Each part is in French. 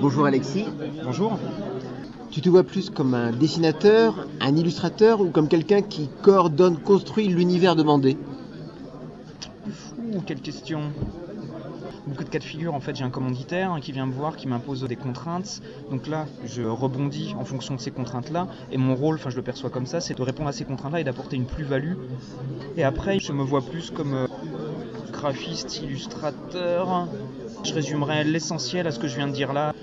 Bonjour Alexis. Bonjour. Tu te vois plus comme un dessinateur, un illustrateur ou comme quelqu'un qui coordonne, construit l'univers demandé? Quelle question beaucoup de cas de figure. En fait, j'ai un commanditaire qui vient me voir, qui m'impose des contraintes. Donc là, je rebondis en fonction de ces contraintes-là. Et mon rôle, enfin, je le perçois comme ça, c'est de répondre à ces contraintes-là et d'apporter une plus-value. Et après, je me vois plus comme euh, graphiste, illustrateur. Je résumerai l'essentiel à ce que je viens de dire là.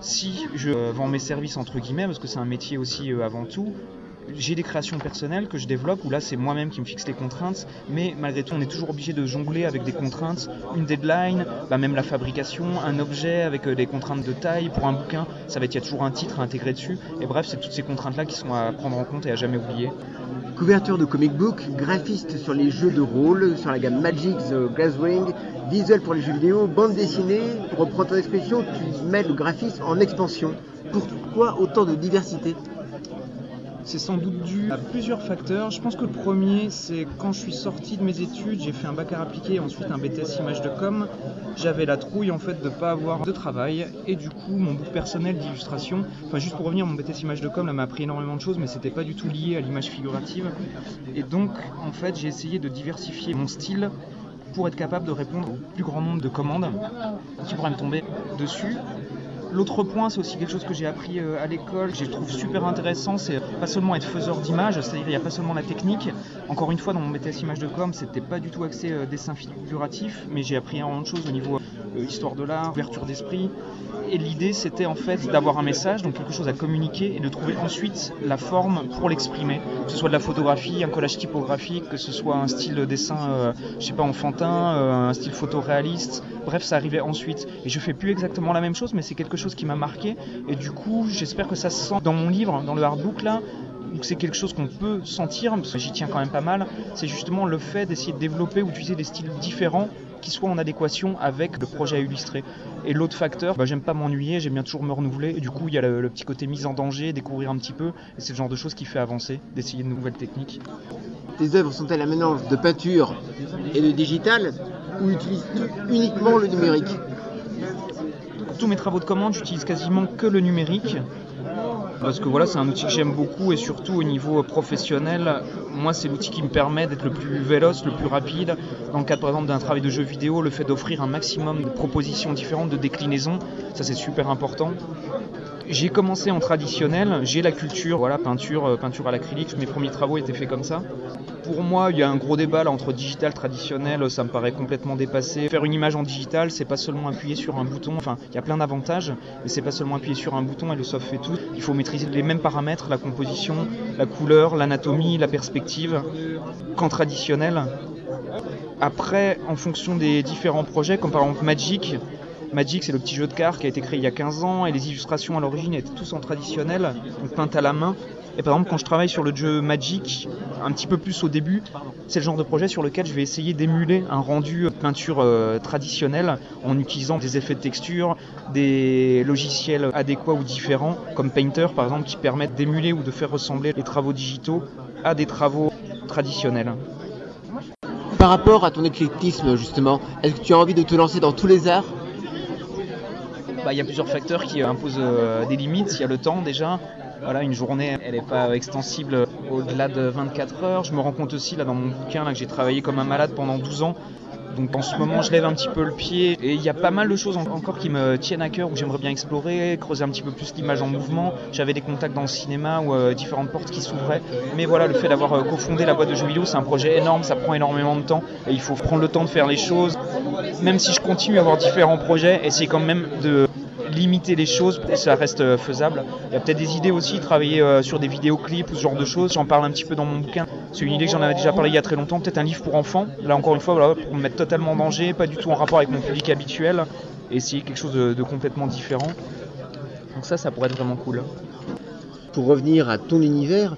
Si je vends mes services entre guillemets, parce que c'est un métier aussi euh, avant tout, j'ai des créations personnelles que je développe où là c'est moi-même qui me fixe les contraintes, mais malgré tout on est toujours obligé de jongler avec des contraintes, une deadline, bah même la fabrication, un objet avec euh, des contraintes de taille pour un bouquin, ça va être il y a toujours un titre à intégrer dessus, et bref c'est toutes ces contraintes là qui sont à prendre en compte et à jamais oublier. Couverture de comic book, graphiste sur les jeux de rôle, sur la gamme Magic The Glasswing, visuel pour les jeux vidéo, bande dessinée, pour reprendre ton expression, tu mets le graphisme en expansion. Pourquoi autant de diversité? C'est sans doute dû à plusieurs facteurs. Je pense que le premier, c'est quand je suis sorti de mes études, j'ai fait un bac à appliqué et ensuite un BTS image de com. J'avais la trouille en fait de pas avoir de travail et du coup mon book personnel d'illustration. Enfin juste pour revenir, mon BTS image de com m'a appris énormément de choses, mais c'était pas du tout lié à l'image figurative. Et donc en fait j'ai essayé de diversifier mon style pour être capable de répondre au plus grand nombre de commandes qui pourraient me tomber dessus. L'autre point, c'est aussi quelque chose que j'ai appris euh, à l'école, que je trouve super intéressant, c'est pas seulement être faiseur d'images, c'est-à-dire il n'y a pas seulement la technique. Encore une fois, dans mon BTS image de com, c'était pas du tout axé euh, dessin figuratif, mais j'ai appris énormément de choses au niveau histoire de l'art, ouverture d'esprit. Et l'idée, c'était en fait d'avoir un message, donc quelque chose à communiquer, et de trouver ensuite la forme pour l'exprimer. Que ce soit de la photographie, un collage typographique, que ce soit un style de dessin, je sais pas, enfantin, un style photoréaliste. Bref, ça arrivait ensuite. Et je fais plus exactement la même chose, mais c'est quelque chose qui m'a marqué. Et du coup, j'espère que ça se sent dans mon livre, dans le hardbook là, ou que c'est quelque chose qu'on peut sentir, parce que j'y tiens quand même pas mal. C'est justement le fait d'essayer de développer ou d'utiliser des styles différents qui soient en adéquation avec le projet à illustrer. Et l'autre facteur, bah, j'aime pas m'ennuyer, j'aime bien toujours me renouveler. Et du coup, il y a le, petit côté mise en danger, découvrir un petit peu. Et c'est le genre de choses qui fait avancer, d'essayer de nouvelles techniques. Tes œuvres sont-elles un mélange de peinture et de digital ou utilises-tu uniquement le numérique? Tous mes travaux de commande, j'utilise quasiment que le numérique. Parce que voilà, c'est un outil que j'aime beaucoup et surtout au niveau professionnel, moi c'est l'outil qui me permet d'être le plus véloce, le plus rapide. Dans le cadre par exemple d'un travail de jeu vidéo, le fait d'offrir un maximum de propositions différentes, de déclinaisons, ça c'est super important. J'ai commencé en traditionnel, j'ai la culture, voilà, peinture, euh, peinture à l'acrylique, mes premiers travaux étaient faits comme ça. Pour moi, il y a un gros débat là entre digital, traditionnel, ça me paraît complètement dépassé. Faire une image en digital, c'est pas seulement appuyer sur un bouton, enfin, il y a plein d'avantages, mais c'est pas seulement appuyer sur un bouton et le soft fait tout. Il faut maîtriser les mêmes paramètres, la composition, la couleur, l'anatomie, la perspective, qu'en traditionnel. Après, en fonction des différents projets, comme par exemple Magic, Magic, c'est le petit jeu de cartes qui a été créé il y a 15 ans et les illustrations à l'origine étaient tous en traditionnel, peintes à la main. Et par exemple, quand je travaille sur le jeu Magic, un petit peu plus au début, c'est le genre de projet sur lequel je vais essayer d'émuler un rendu peinture euh, traditionnel en utilisant des effets de texture, des logiciels adéquats ou différents, comme Painter par exemple, qui permettent d'émuler ou de faire ressembler les travaux digitaux à des travaux traditionnels. Par rapport à ton éclectisme justement, est-ce que tu as envie de te lancer dans tous les arts? Bah, il y a plusieurs facteurs qui imposent euh, des limites. Il y a le temps déjà. Voilà, une journée, elle n'est pas extensible au-delà de 24 heures. Je me rends compte aussi là dans mon bouquin là, que j'ai travaillé comme un malade pendant 12 ans. Donc en ce moment, je lève un petit peu le pied et il y a pas mal de choses encore qui me tiennent à cœur où j'aimerais bien explorer, creuser un petit peu plus l'image en mouvement. J'avais des contacts dans le cinéma ou euh, différentes portes qui s'ouvraient. Mais voilà, le fait d'avoir euh, cofondé la boîte de jeux c'est un projet énorme, ça prend énormément de temps et il faut prendre le temps de faire les choses. Même si je continue à avoir différents projets, essayer quand même de limiter les choses, ça reste euh, faisable. Il y a peut-être des idées aussi, travailler euh, sur des vidéoclips ou ce genre de choses. J'en parle un petit peu dans mon bouquin. C'est une idée que j'en avais déjà parlé il y a très longtemps. Peut-être un livre pour enfants. Là encore une fois, pour me mettre totalement en danger, pas du tout en rapport avec mon public habituel, essayer quelque chose de, de complètement différent. Donc ça, ça pourrait être vraiment cool. Pour revenir à ton univers,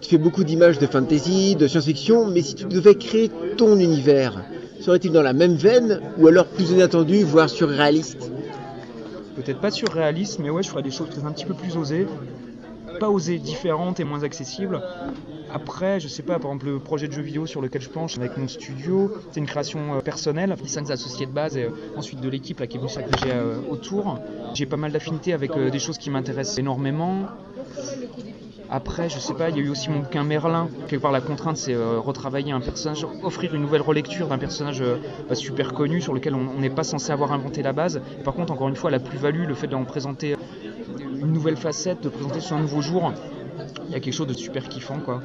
tu fais beaucoup d'images de fantasy, de science-fiction, mais si tu devais créer ton univers, serait-il dans la même veine ou alors plus inattendu, voire surréaliste? Peut-être pas surréaliste, mais ouais, je ferais des choses un petit peu plus osées. Pas osées, différentes et moins accessibles. Après, je sais pas, par exemple, le projet de jeu vidéo sur lequel je penche avec mon studio, c'est une création euh, personnelle, les cinq associés de base et euh, ensuite de l'équipe qui est venue s'agréger euh, autour. J'ai pas mal d'affinités avec euh, des choses qui m'intéressent énormément. Après, je sais pas, il y a eu aussi mon bouquin Merlin. Quelque part, la contrainte, c'est euh, retravailler un personnage, offrir une nouvelle relecture d'un personnage euh, super connu sur lequel on on n'est pas censé avoir inventé la base. Et par contre, encore une fois, la plus-value, le fait d'en présenter une nouvelle facette, de présenter sur un nouveau jour, il y a quelque chose de super kiffant, quoi.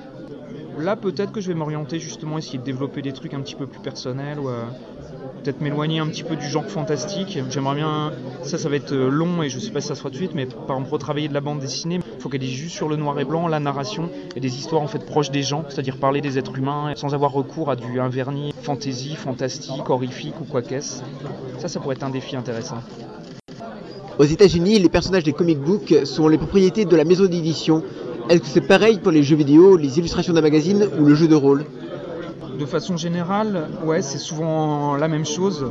Là, peut-être que je vais m'orienter justement, essayer de développer des trucs un petit peu plus personnels ou euh, peut-être m'éloigner un petit peu du genre fantastique. J'aimerais bien, ça, ça va être euh, long et je sais pas si ça sera tout de suite, mais par exemple, retravailler de la bande dessinée, focaliser juste sur le noir et blanc, la narration et des histoires en fait proches des gens, c'est-à-dire parler des êtres humains sans avoir recours à du un vernis fantasy, fantastique, horrifique ou quoi qu'est-ce. Ça, ça pourrait être un défi intéressant. Aux États-Unis, les personnages des comic books sont les propriétés de la maison d'édition. Est-ce que c'est pareil pour les jeux vidéo, les illustrations d'un magazine ou le jeu de rôle? De façon générale, ouais, c'est souvent la même chose.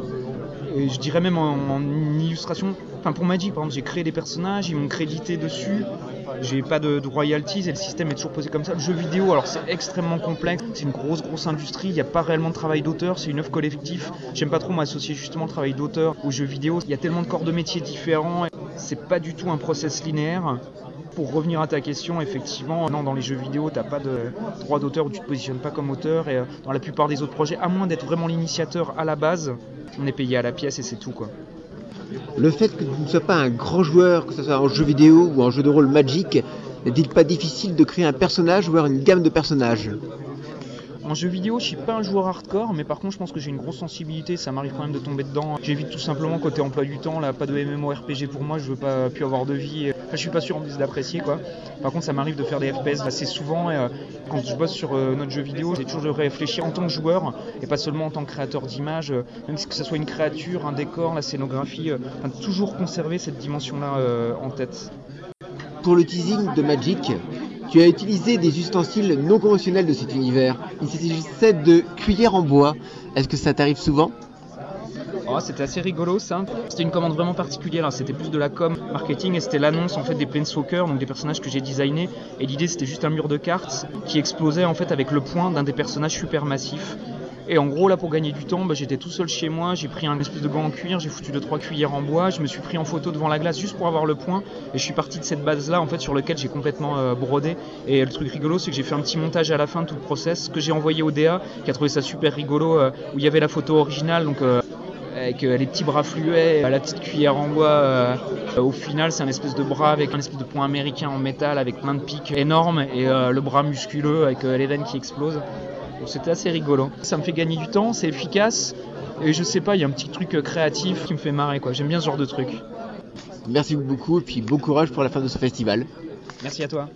Je dirais même en, illustration. Enfin, pour Magic, par exemple, j'ai créé des personnages, ils m'ont crédité dessus. J'ai pas de, royalties et le système est toujours posé comme ça. Le jeu vidéo, alors c'est extrêmement complexe, c'est une grosse grosse industrie, il n'y a pas réellement de travail d'auteur, c'est une œuvre collective. J'aime pas trop m'associer justement le travail d'auteur aux jeux vidéo. Il y a tellement de corps de métier différents, c'est pas du tout un process linéaire. Pour revenir à ta question, effectivement, non, dans les jeux vidéo, t'as pas de droit d'auteur où tu te positionnes pas comme auteur. Et euh, dans la plupart des autres projets, à moins d'être vraiment l'initiateur à la base, on est payé à la pièce et c'est tout quoi. Le fait que tu ne sois pas un grand joueur, que ce soit en jeu vidéo ou en jeu de rôle Magic, n'est-il pas difficile de créer un personnage ou une gamme de personnages? En jeu vidéo, je suis pas un joueur hardcore, mais par contre, je pense que j'ai une grosse sensibilité. Ça m'arrive quand même de tomber dedans. J'évite tout simplement côté emploi du temps. Là, pas de MMORPG pour moi. Je veux pas plus avoir de vie. Enfin, je suis pas sûr en plus d'apprécier quoi. Par contre, ça m'arrive de faire des FPS assez souvent. Et, euh, quand je bosse sur euh, notre jeu vidéo, j'ai toujours de réfléchir en tant que joueur et pas seulement en tant que créateur d'images. euh, même si que ce soit une créature, un décor, la scénographie, euh, enfin, toujours conserver cette dimension-là en tête. Pour le teasing de Magic, tu as utilisé des ustensiles non conventionnels de cet univers. Il s'agissait de cuillères en bois. Est-ce que ça t'arrive souvent? Oh, c'était assez rigolo ça. C'était une commande vraiment particulière. hein. C'était plus de la com marketing et c'était l'annonce en fait des Planeswalkers, donc des personnages que j'ai designés. Et l'idée c'était juste un mur de cartes qui explosait en fait avec le point d'un des personnages super massifs. Et en gros là pour gagner du temps, bah, j'étais tout seul chez moi, j'ai pris un espèce de gant en cuir, j'ai foutu deux trois cuillères en bois, je me suis pris en photo devant la glace juste pour avoir le point. Et je suis parti de cette base là en fait sur lequel j'ai complètement euh, brodé. Et le truc rigolo c'est que j'ai fait un petit montage à la fin de tout le process que j'ai envoyé au DA qui a trouvé ça super rigolo euh, où il y avait la photo originale donc euh, avec les petits bras fluets, la petite cuillère en bois. au final, c'est un espèce de bras avec un espèce de point américain en métal avec plein de pics énormes et le bras musculeux avec les veines qui explosent. C'était assez rigolo. Ça me fait gagner du temps, c'est efficace et je sais pas, il y a un petit truc euh, créatif qui me fait marrer quoi. J'aime bien ce genre de truc. Merci beaucoup et puis bon courage pour la fin de ce festival. Merci à toi.